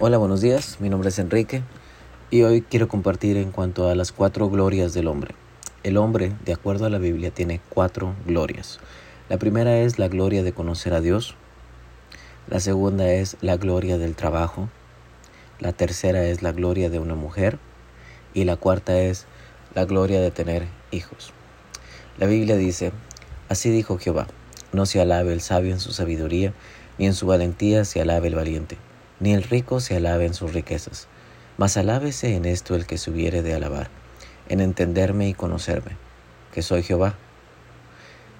Hola, buenos días. Mi nombre es Enrique y hoy quiero compartir en cuanto a las cuatro glorias del hombre. El hombre, de acuerdo a la Biblia, tiene cuatro glorias. La primera es la gloria de conocer a Dios. La segunda es la gloria del trabajo. La tercera es la gloria de una mujer. Y la cuarta es la gloria de tener hijos. La Biblia dice, así dijo Jehová, no se alabe el sabio en su sabiduría, ni en su valentía se alabe el valiente ni el rico se alabe en sus riquezas, mas alábese en esto el que se hubiere de alabar, en entenderme y conocerme, que soy Jehová,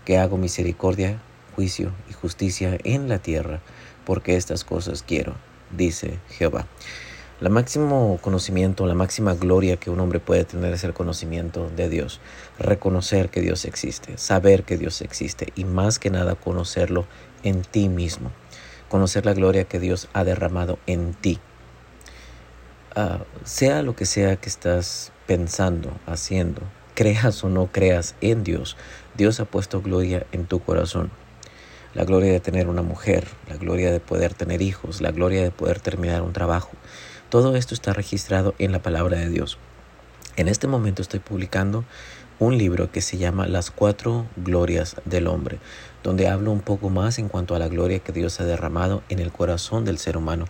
que hago misericordia, juicio y justicia en la tierra, porque estas cosas quiero, dice Jehová. La máximo conocimiento, la máxima gloria que un hombre puede tener es el conocimiento de Dios, reconocer que Dios existe, saber que Dios existe y más que nada conocerlo en ti mismo conocer la gloria que Dios ha derramado en ti. Ah, sea lo que sea que estás pensando, haciendo, creas o no creas en Dios, Dios ha puesto gloria en tu corazón. La gloria de tener una mujer, la gloria de poder tener hijos, la gloria de poder terminar un trabajo. Todo esto está registrado en la palabra de Dios. En este momento estoy publicando un libro que se llama Las cuatro glorias del hombre, donde hablo un poco más en cuanto a la gloria que Dios ha derramado en el corazón del ser humano.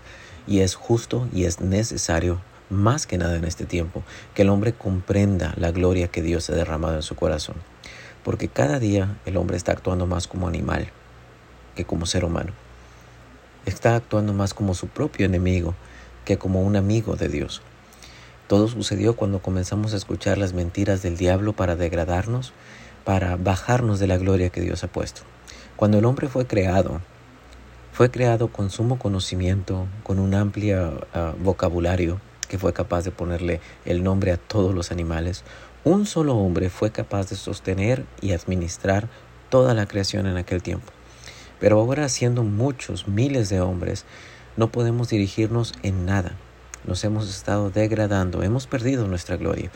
Y es justo y es necesario, más que nada en este tiempo, que el hombre comprenda la gloria que Dios ha derramado en su corazón. Porque cada día el hombre está actuando más como animal que como ser humano. Está actuando más como su propio enemigo que como un amigo de Dios. Todo sucedió cuando comenzamos a escuchar las mentiras del diablo para degradarnos, para bajarnos de la gloria que Dios ha puesto. Cuando el hombre fue creado, fue creado con sumo conocimiento, con un amplio ah, vocabulario que fue capaz de ponerle el nombre a todos los animales. Un solo hombre fue capaz de sostener y administrar toda la creación en aquel tiempo. Pero ahora siendo muchos, miles de hombres, no podemos dirigirnos en nada nos hemos estado degradando, hemos perdido nuestra gloria.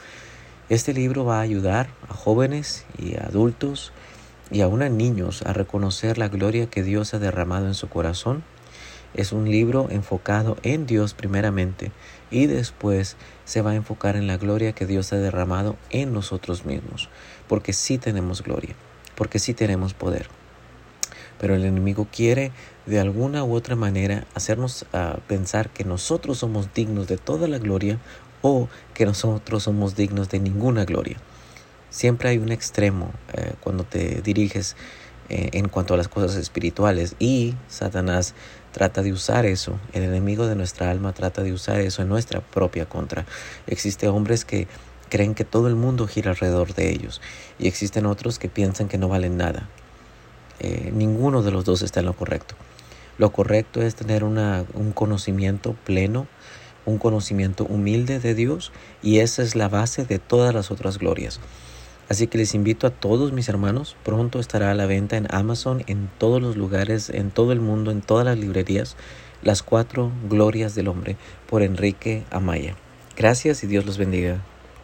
Este libro va a ayudar a jóvenes y adultos y aún a niños a reconocer la gloria que Dios ha derramado en su corazón. Es un libro enfocado en Dios primeramente y después se va a enfocar en la gloria que Dios ha derramado en nosotros mismos, porque sí tenemos gloria, porque sí tenemos poder pero el enemigo quiere de alguna u otra manera hacernos ah, pensar que nosotros somos dignos de toda la gloria o que nosotros somos dignos de ninguna gloria. Siempre hay un extremo eh, cuando te diriges eh, en cuanto a las cosas espirituales y Satanás trata de usar eso, el enemigo de nuestra alma trata de usar eso en nuestra propia contra. Existen hombres que creen que todo el mundo gira alrededor de ellos y existen otros que piensan que no valen nada, eh, ninguno de los dos está en lo correcto. Lo correcto es tener una, un conocimiento pleno, un conocimiento humilde de Dios y esa es la base de todas las otras glorias. Así que les invito a todos mis hermanos, pronto estará a la venta en Amazon, en todos los lugares, en todo el mundo, en todas las librerías, Las cuatro glorias del hombre por Enrique Amaya. Gracias y Dios los bendiga.